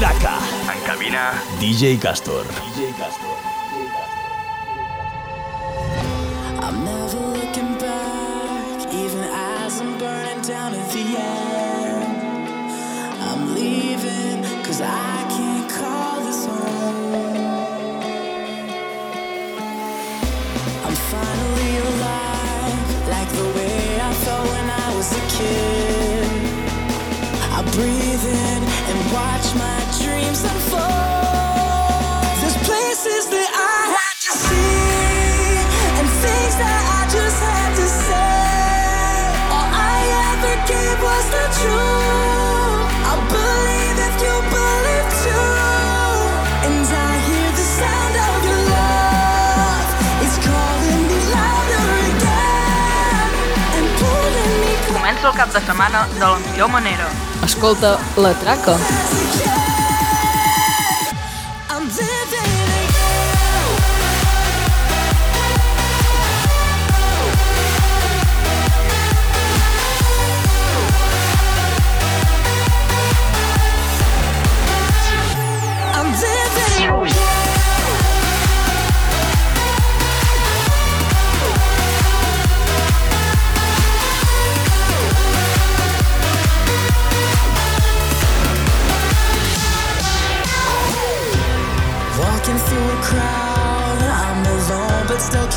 En cabina, DJ Kaz7hor. DJ Kaz7hor. I'm never looking back, even as I'm burning down at the end. I'm leaving, cause I can't call this home. I'm finally alive, like the way I felt when I was a kid. I breathe in and watch my Comença el cap de setmana de la millor manera. Escolta La Traca.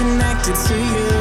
Connected to you.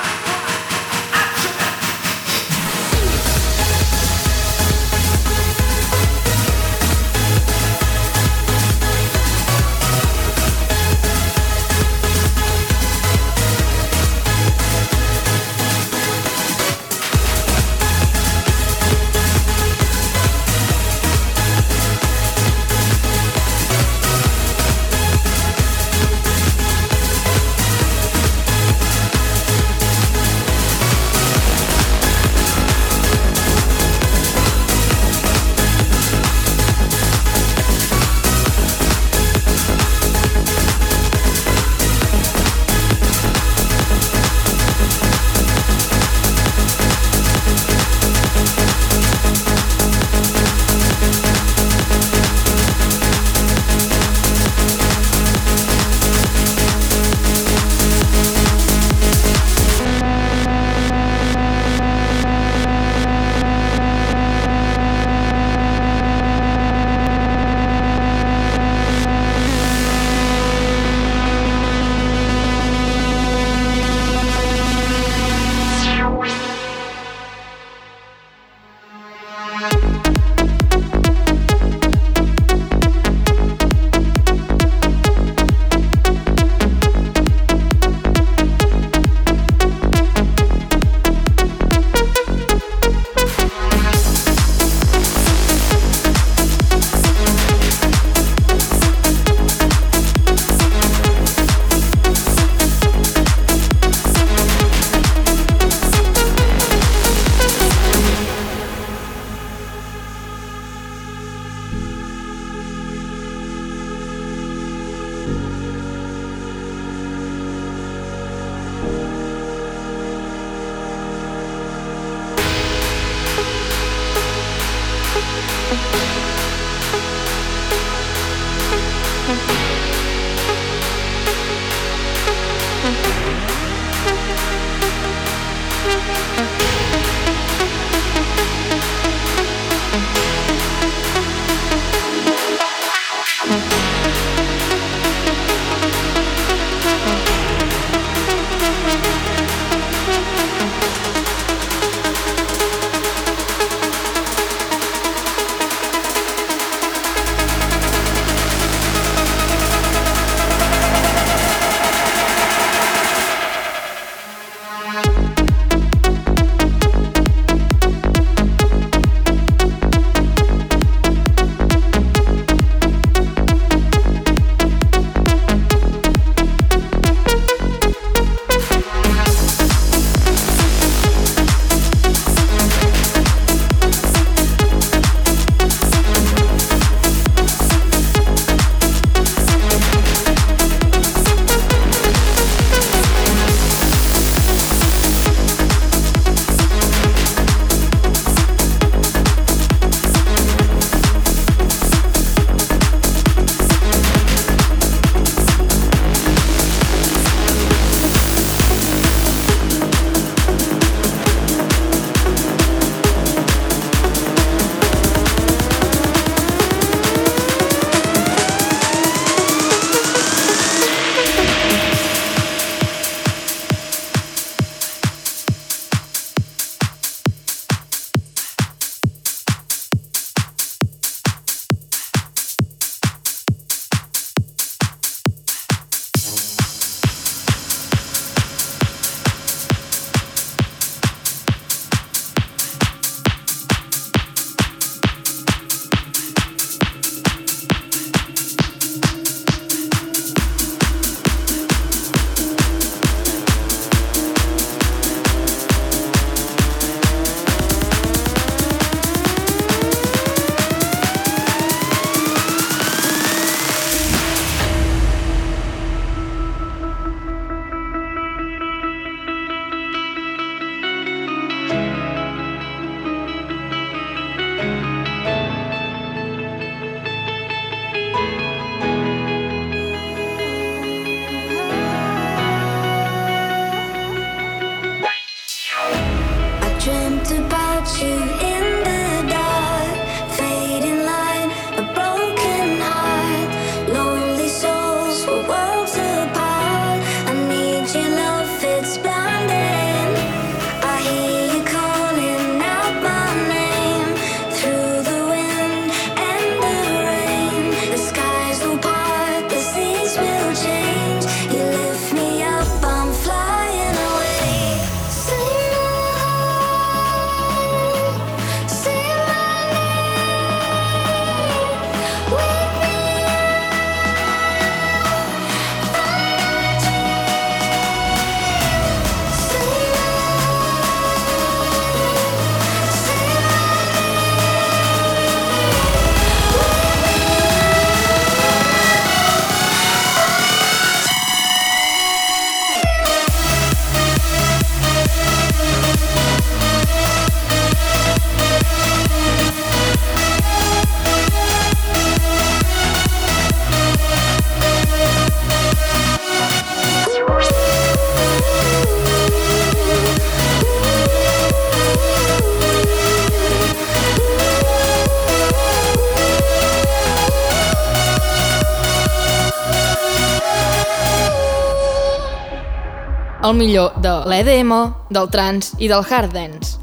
el millor de l'EDM, del trans i del hard dance.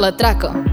La traca.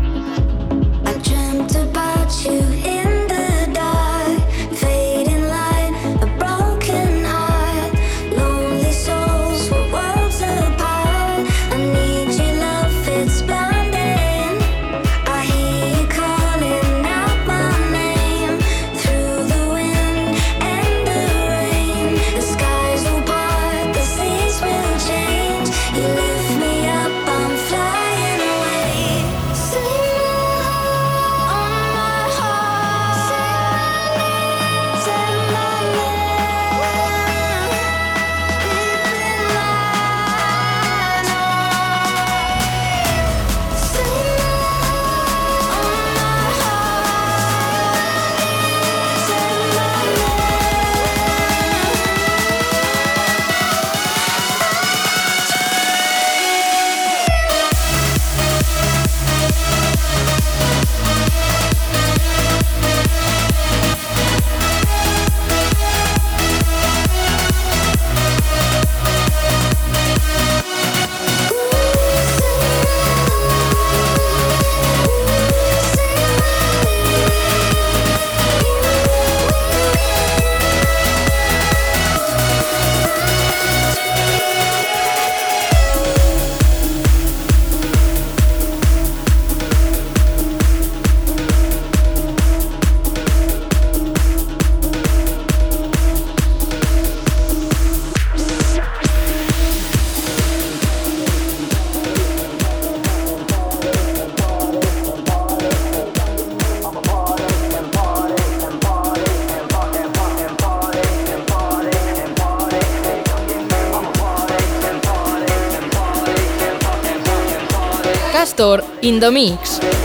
productor Indomix.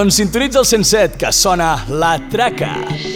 Doncs sintonitza el 107, que sona La Traca. Thank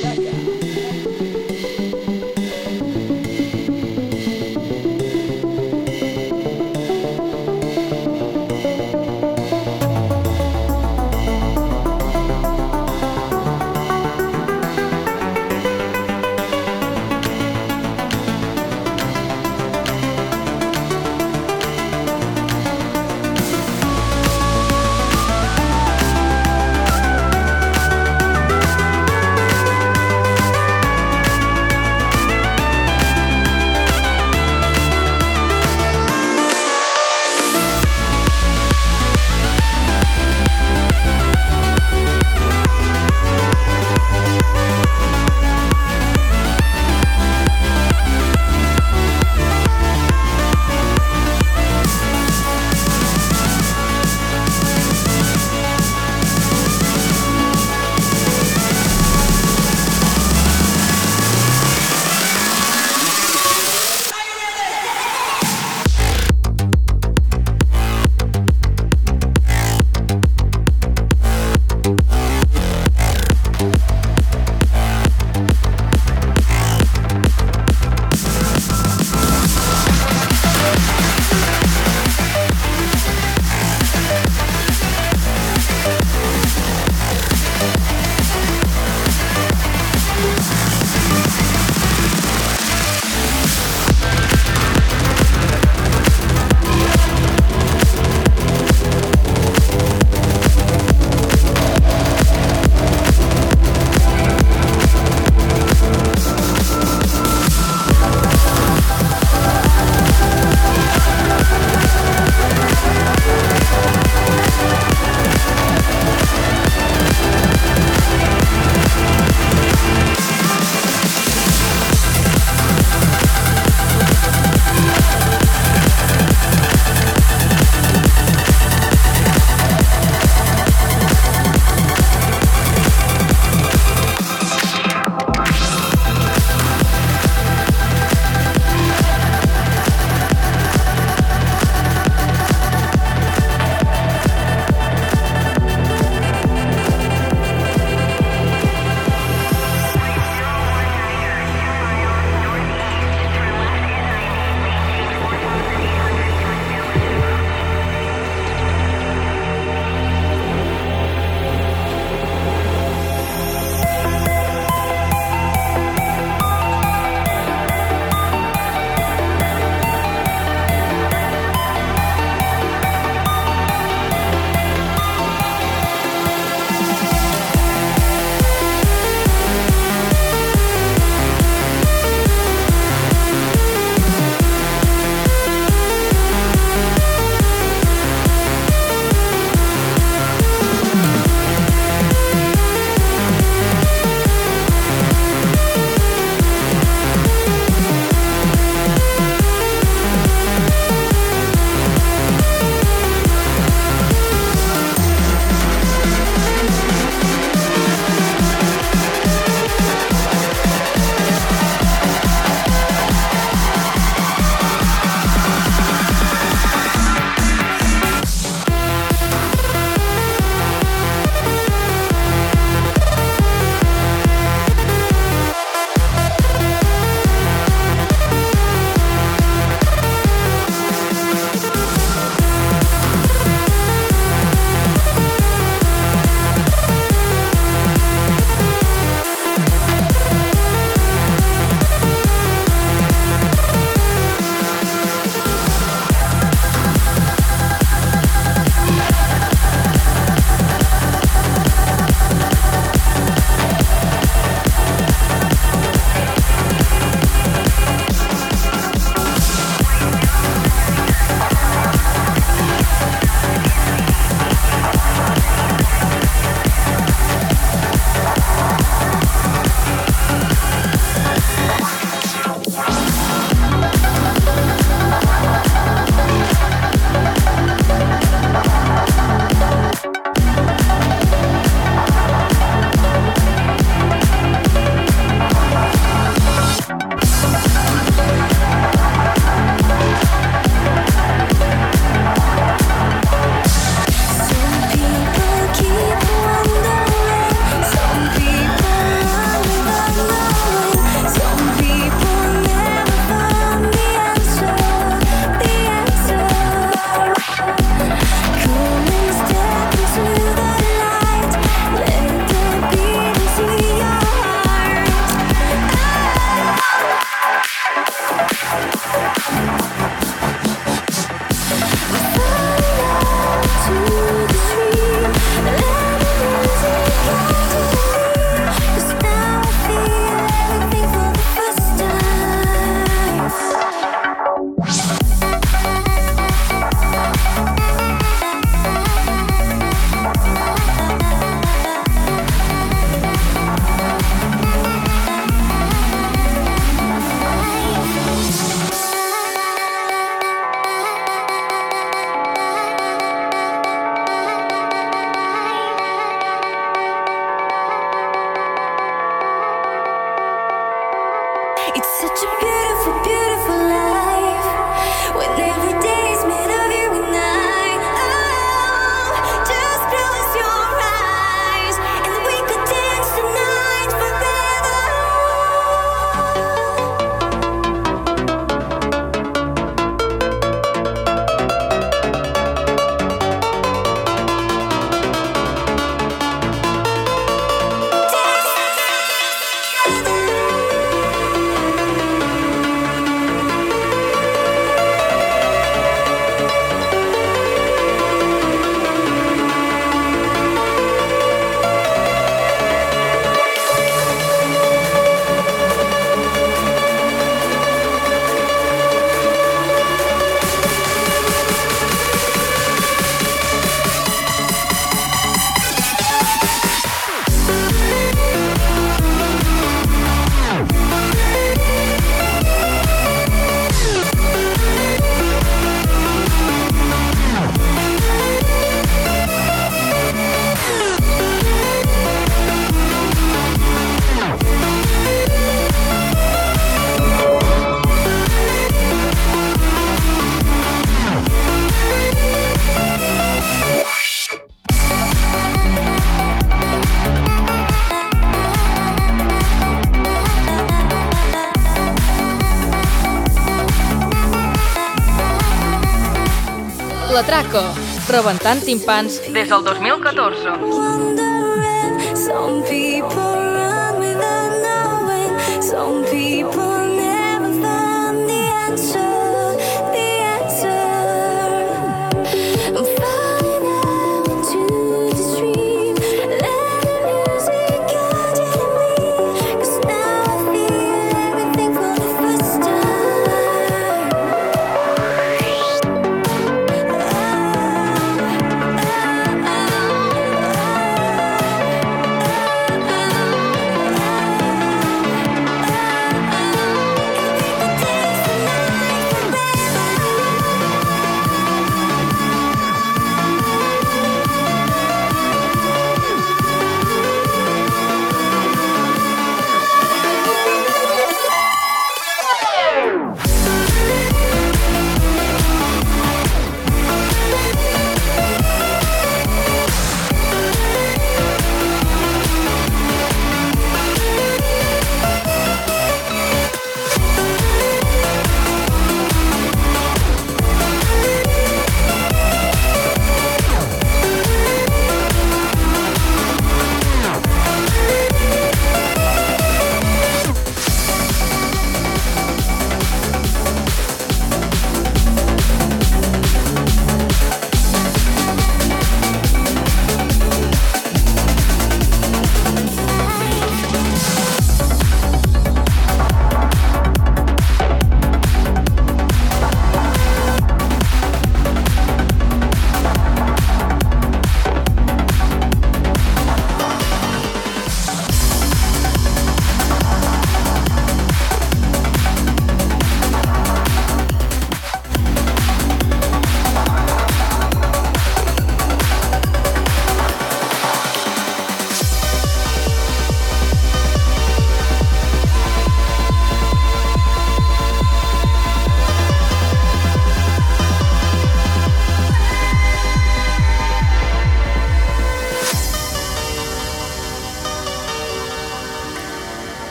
L'Atraco, rebentant timpans Des del 2014.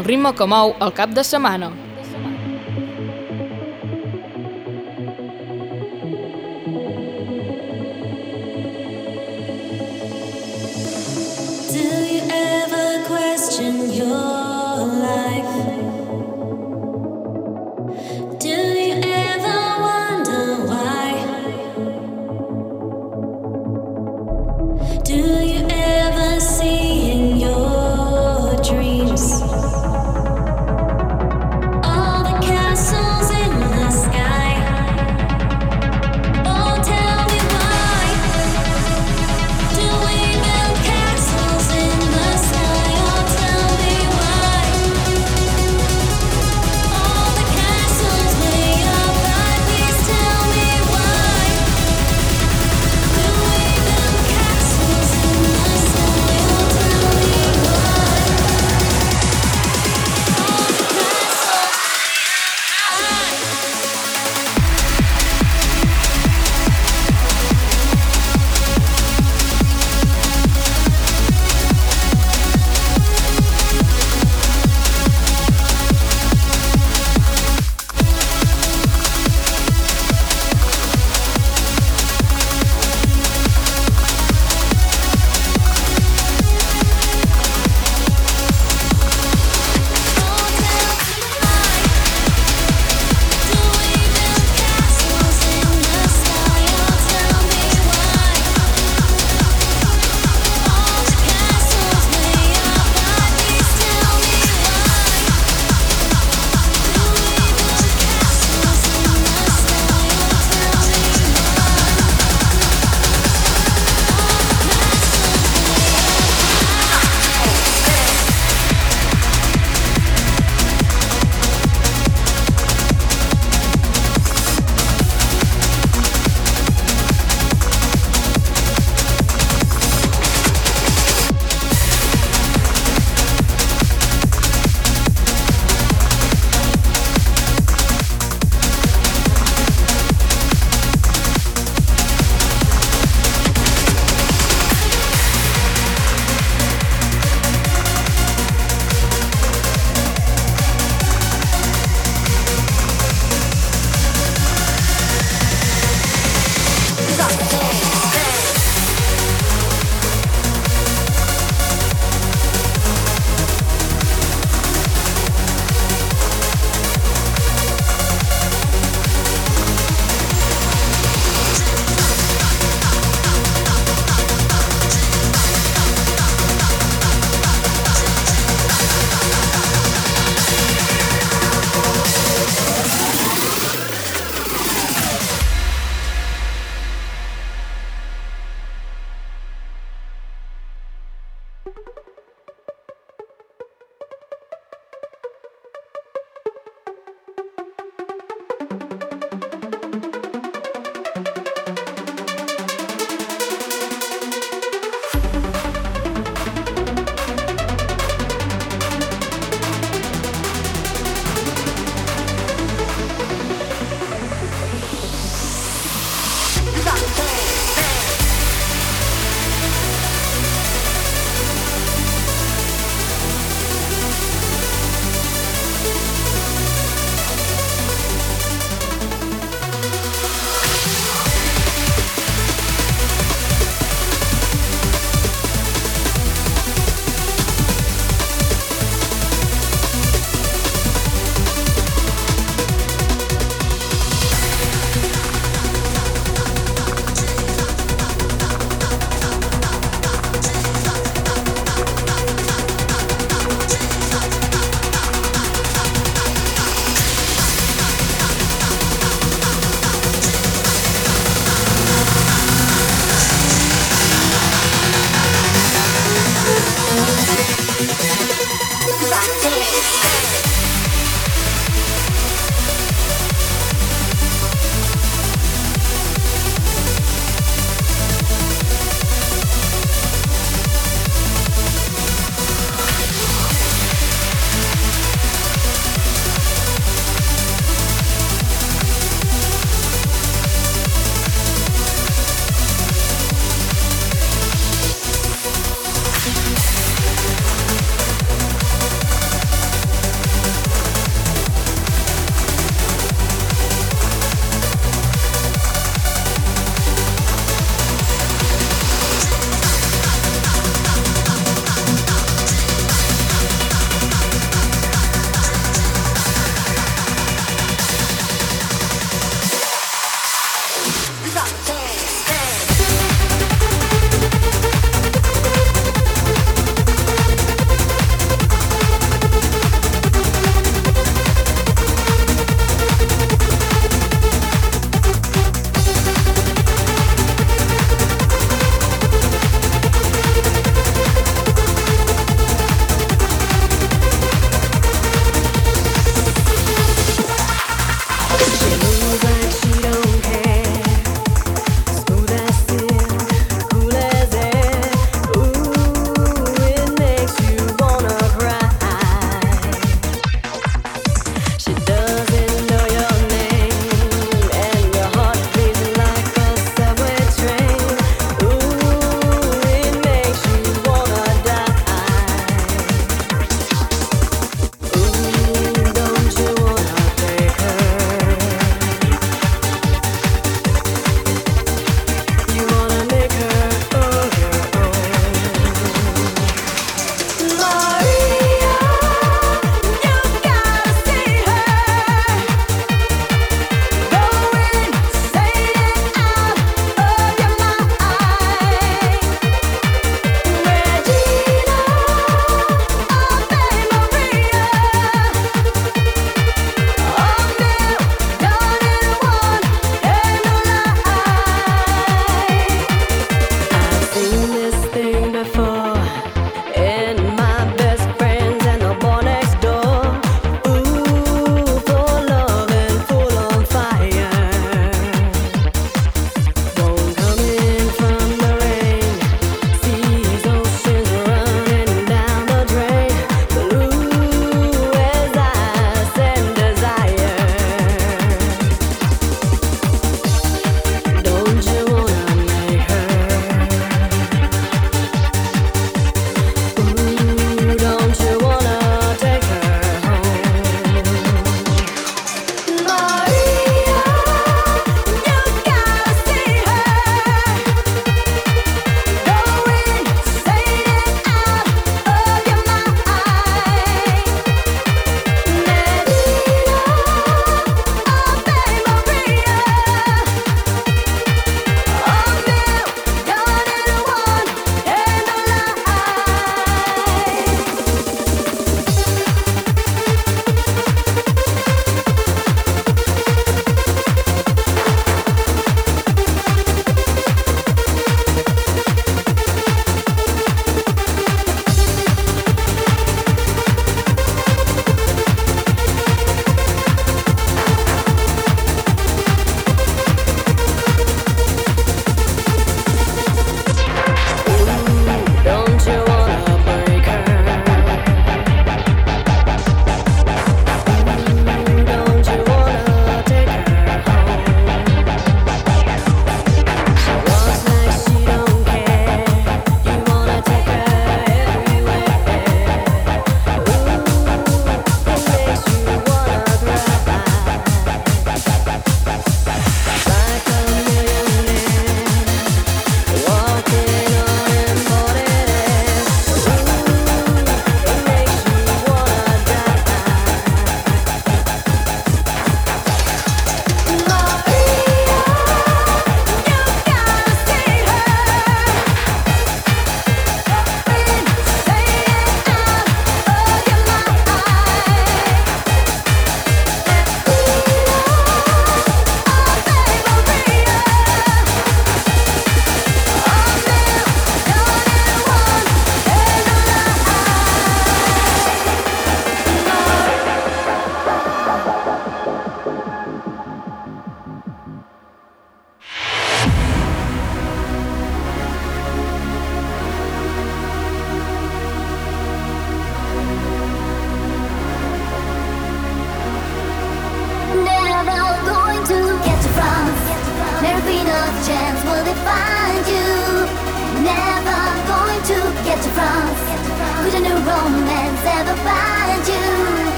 El ritme que mou el cap de setmana.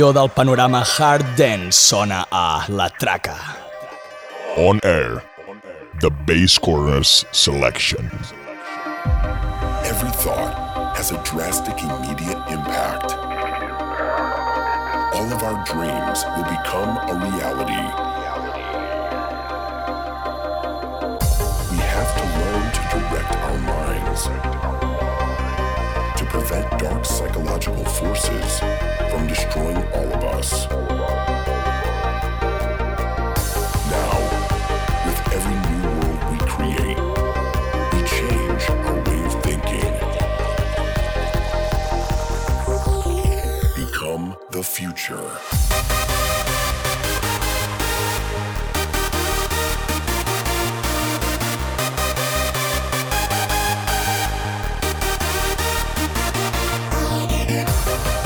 El millor del panorama hard dance sona a La Traca. On air, the Basscornerz selection. Every thought has a drastic immediate impact. All of our dreams will become a reality. We have to learn to direct our minds to prevent dark psychological forces from destroying all of us. Now, with every new world we create, we change our way of thinking. Become the future. The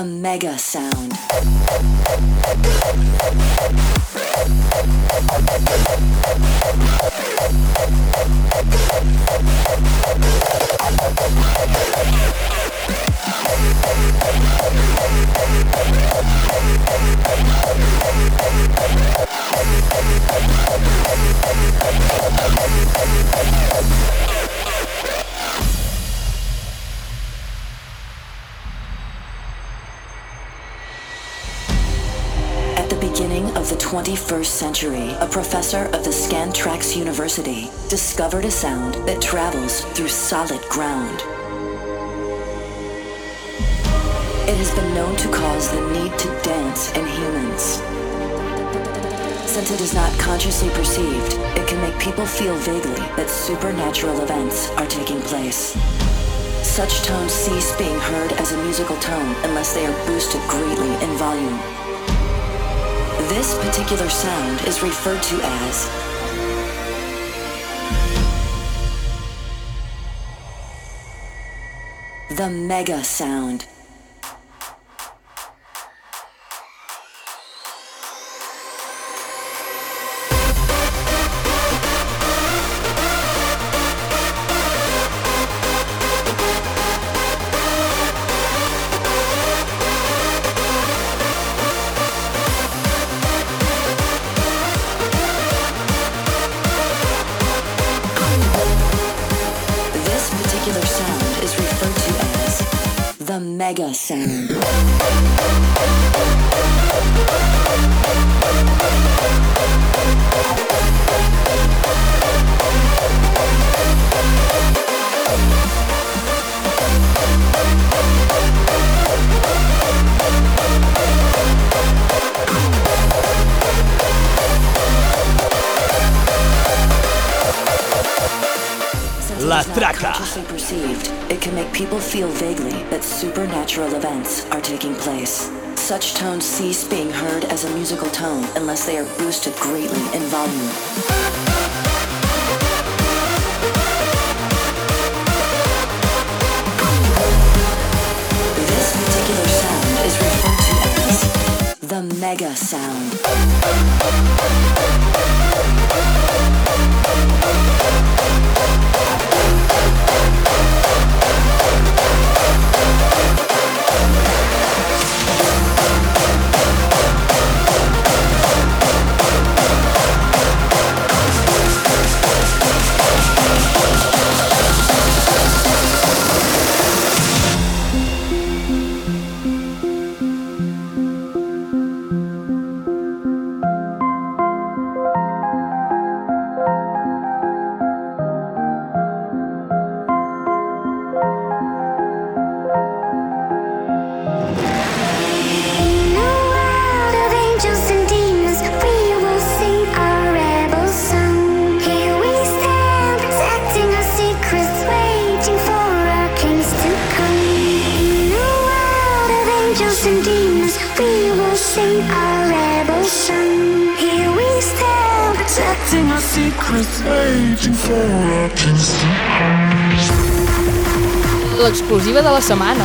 A Mega Sound. 21st century, a professor of the Scantraxx University discovered a sound that travels through solid ground. It has been known to cause the need to dance in humans. Since it is not consciously perceived, it can make people feel vaguely that supernatural events are taking place. Such tones cease being heard as a musical tone unless they are boosted greatly in volume. This particular sound is referred to as the mega sound. Such tones cease being heard as a musical tone unless they are boosted greatly in volume. This particular sound is referred to as the mega sound. Sing our song. Here we stand, protecting our secrets, waiting for our kings to. L'exclusiva de la setmana.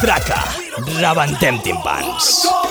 Traca. Rebentem timpans.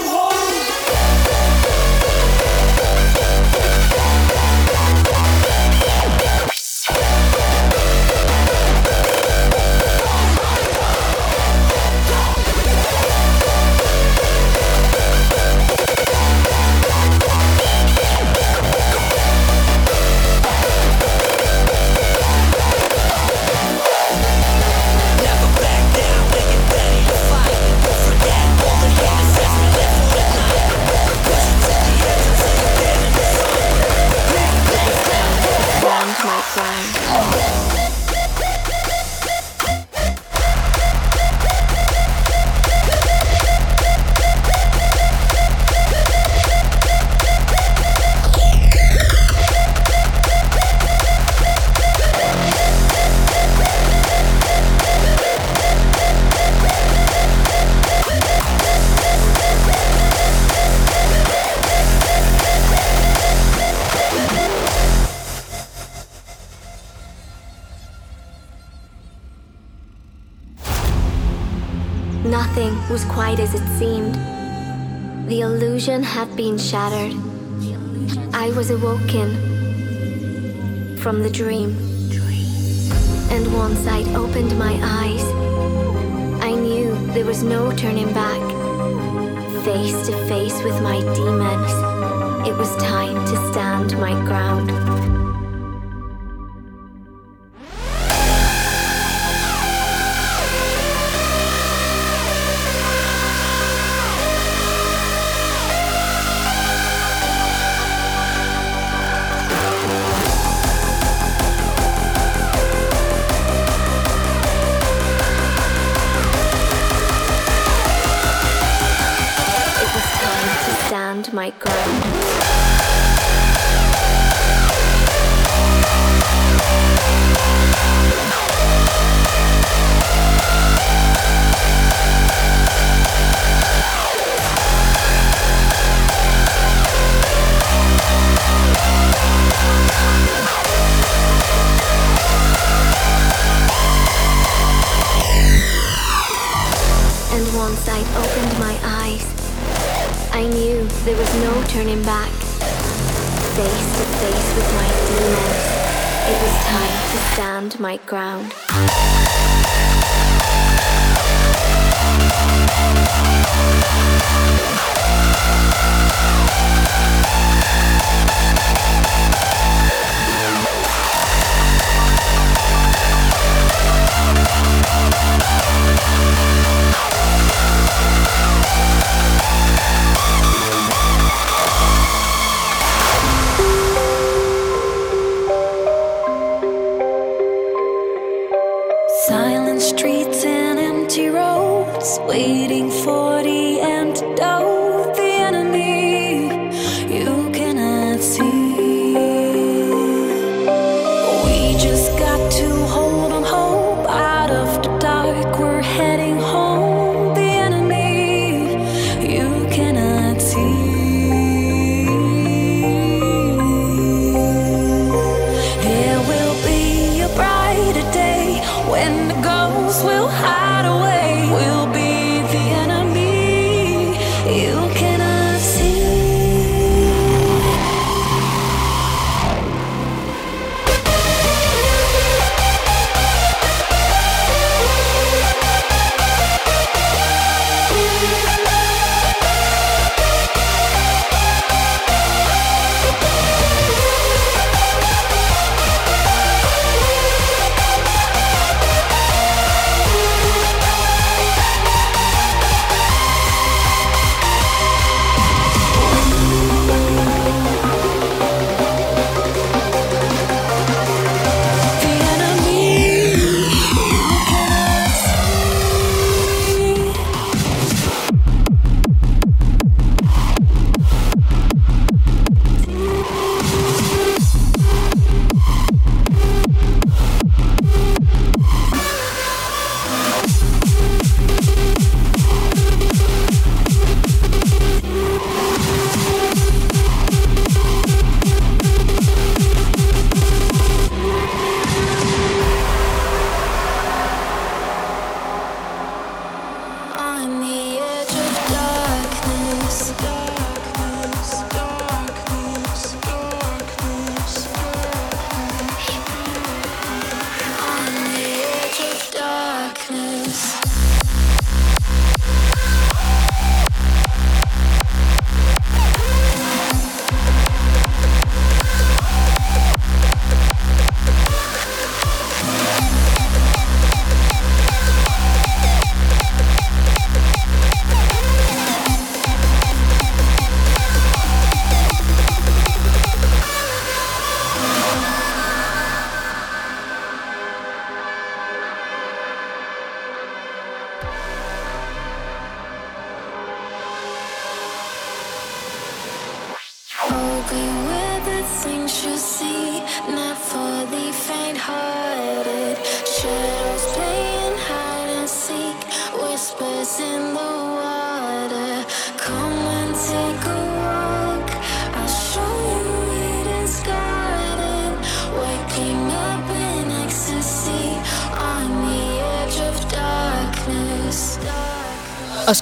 Shattered. I was awoken from the dream. And once I'd opened my eyes, I knew there was no turning back. Face to face with my demons, it was time to stand my ground. Waiting for the antidote.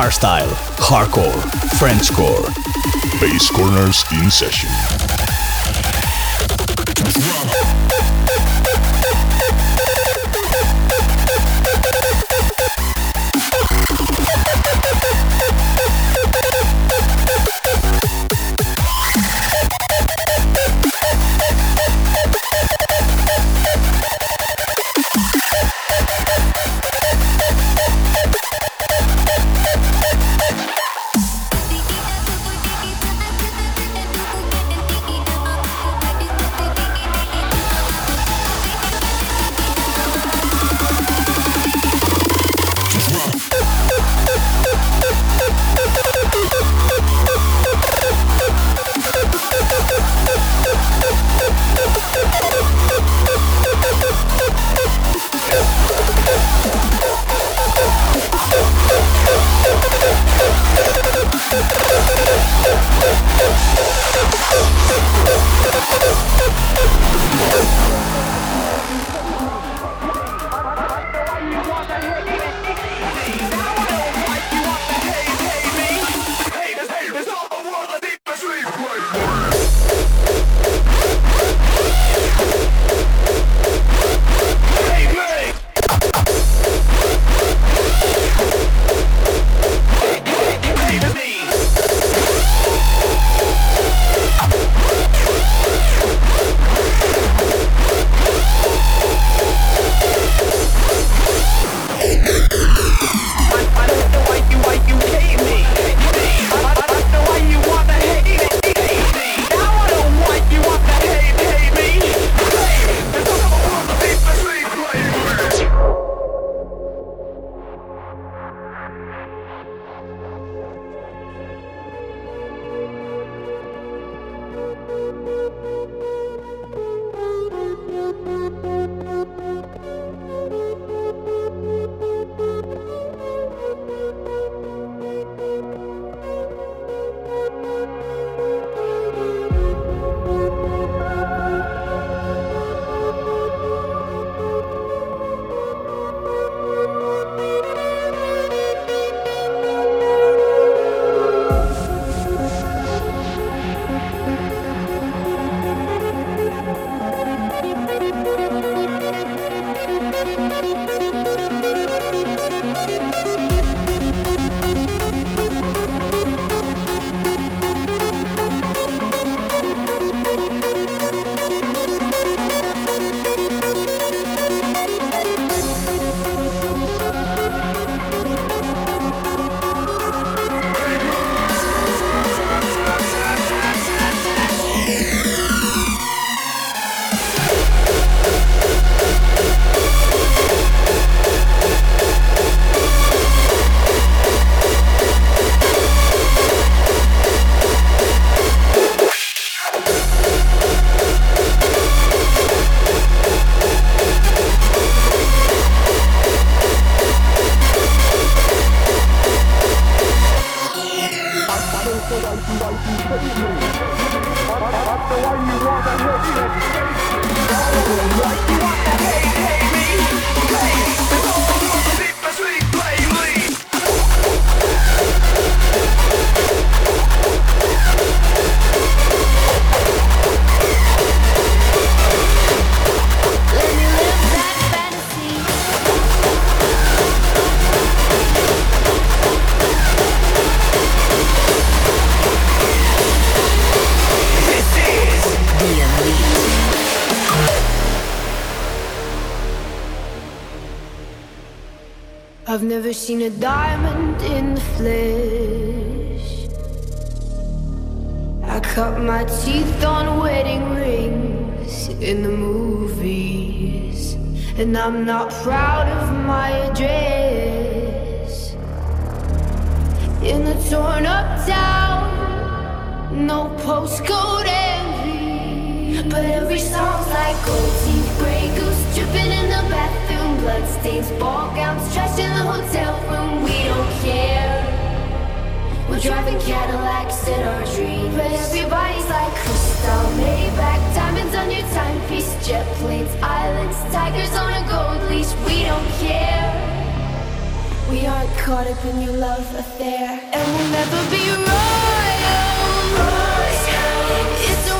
Hardstyle, hardcore, Frenchcore. Basscornerz in session. Caught up in your love affair, and we'll never be royals. It's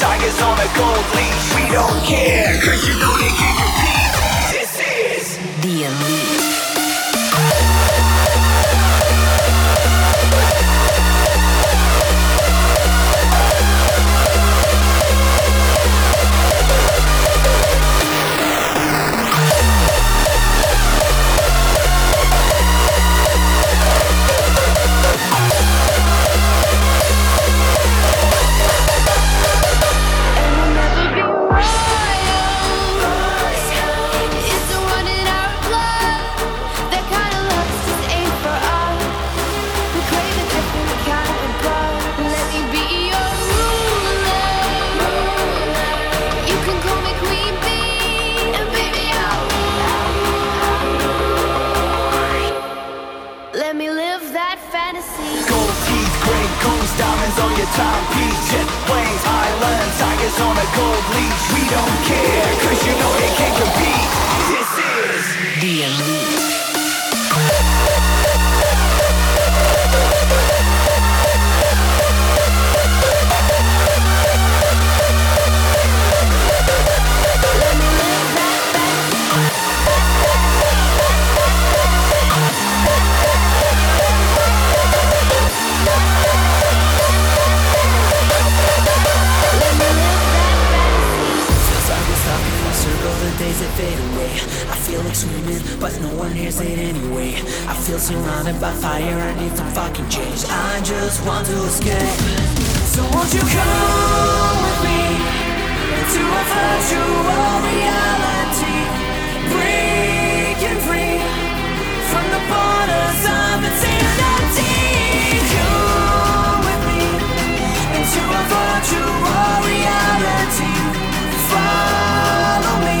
Tigers on a gold leash. We don't care, cause you know they can't compete. This is the elite. Your timepiece. Jet planes, islands, tigers on a gold leash. We don't care, cause you know they can't compete. This is the swimming, but no one hears it anyway. I feel surrounded by fire, I need some fucking change. I just want to escape. So won't you come with me into a virtual reality? Breaking free from the borders of insanity. Come with me into a virtual reality. Follow me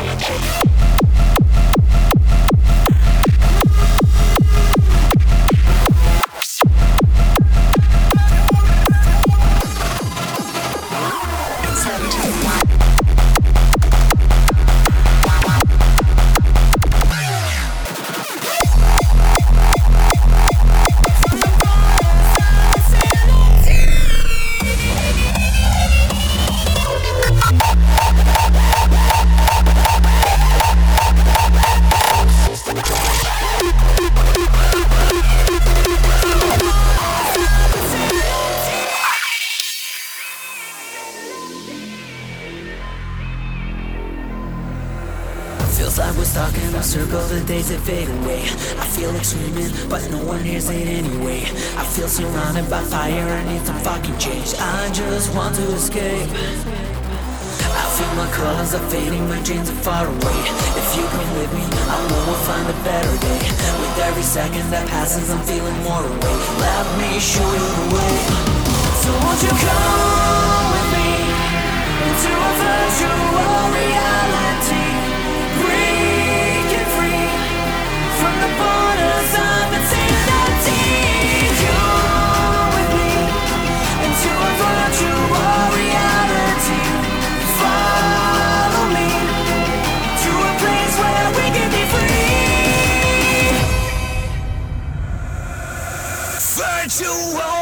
thank surrounded by fire, I need some fucking change. I just want to escape. I feel my colors are fading, my dreams are far away. If you come with me, I know we'll find a better day. With every second that passes, I'm feeling more awake. Let me show you the way. So won't you come with me into a virtual reality? you want.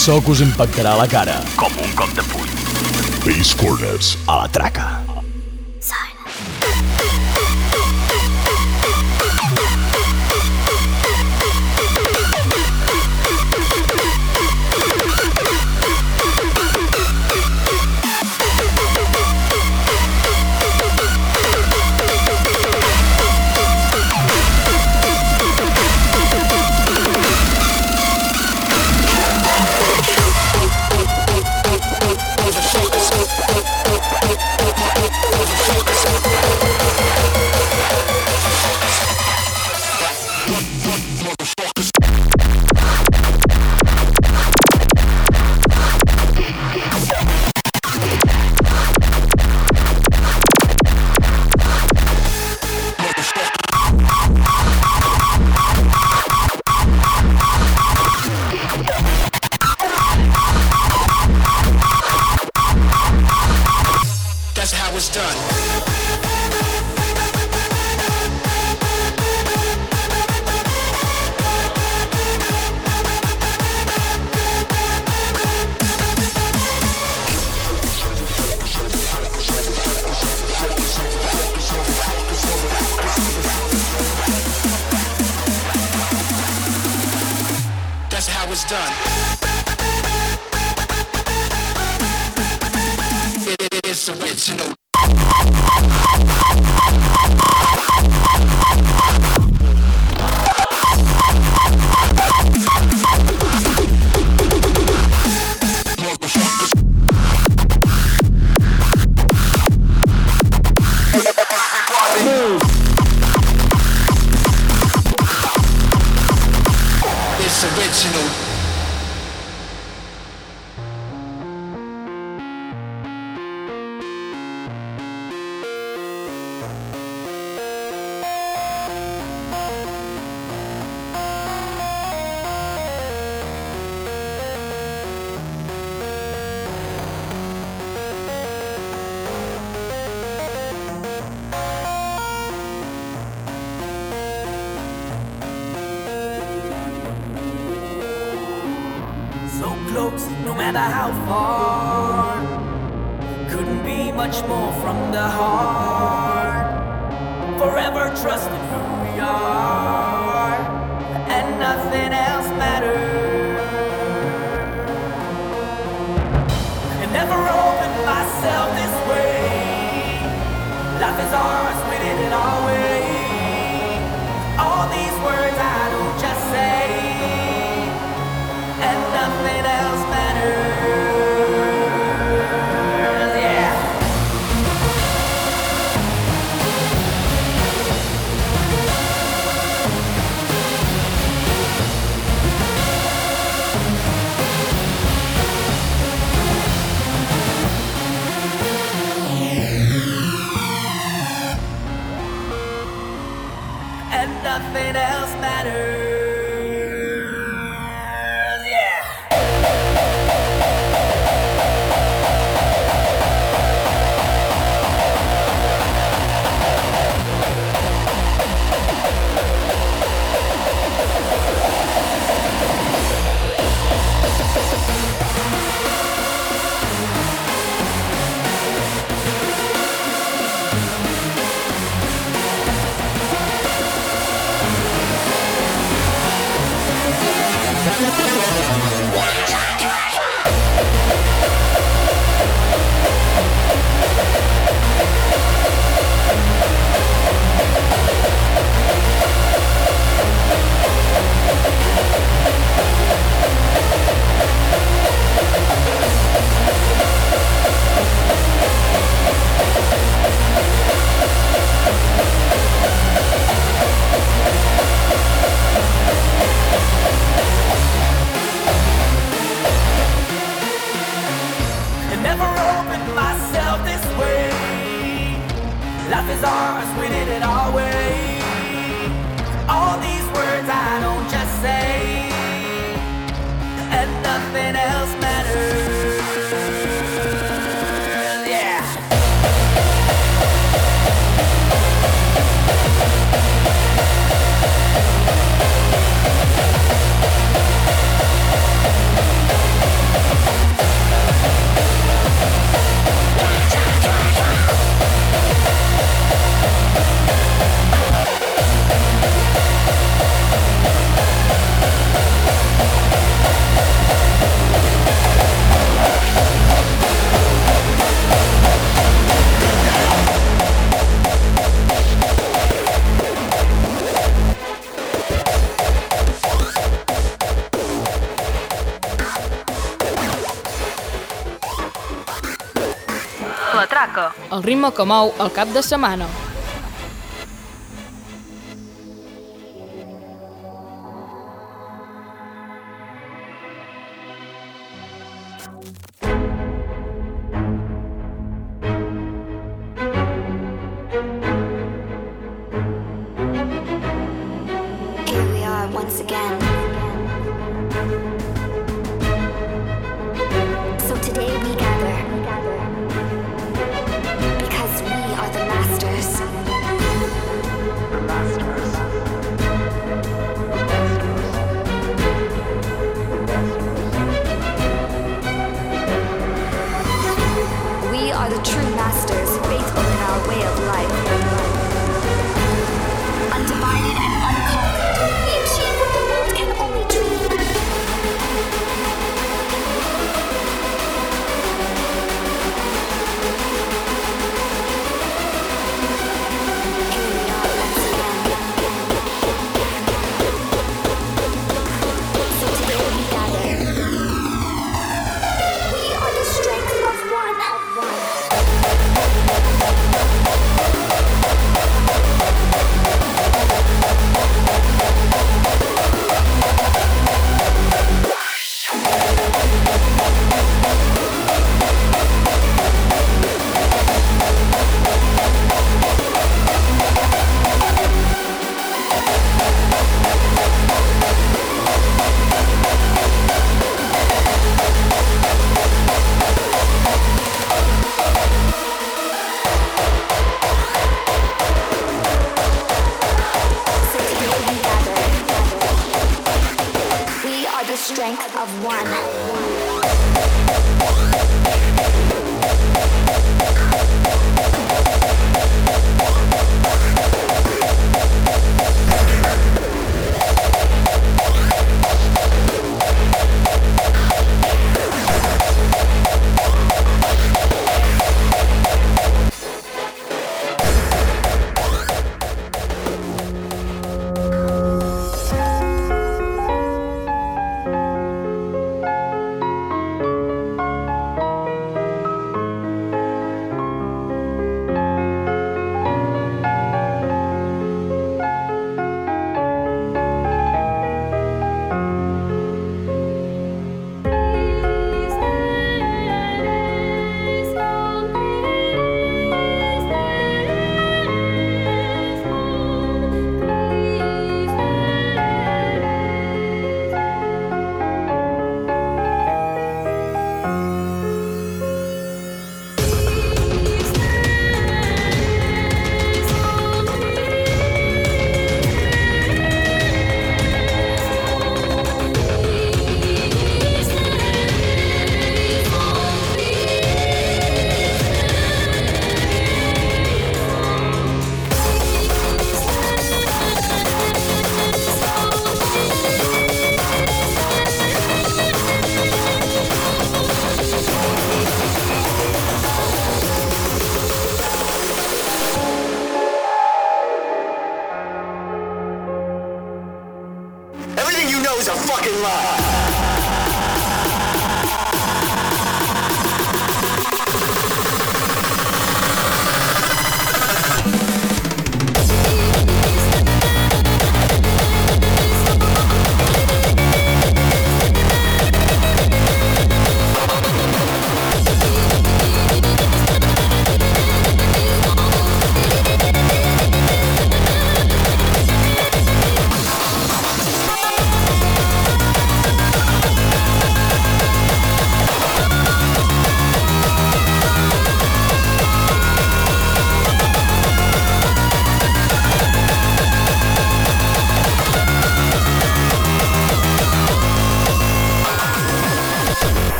so que us impactarà a la cara. Com un cop de puny. Base Corners a la traca. matter how far, couldn't be much more from the heart. life is ours, we did it our way. All these el ritme que mou el cap de setmana.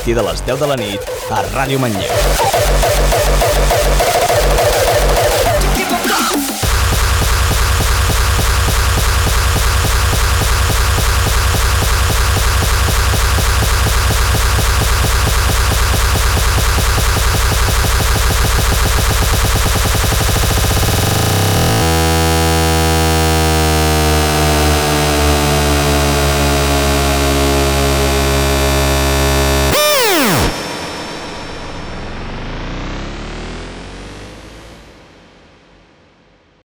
partir de les 10 de la nit a Ràdio Manlleu.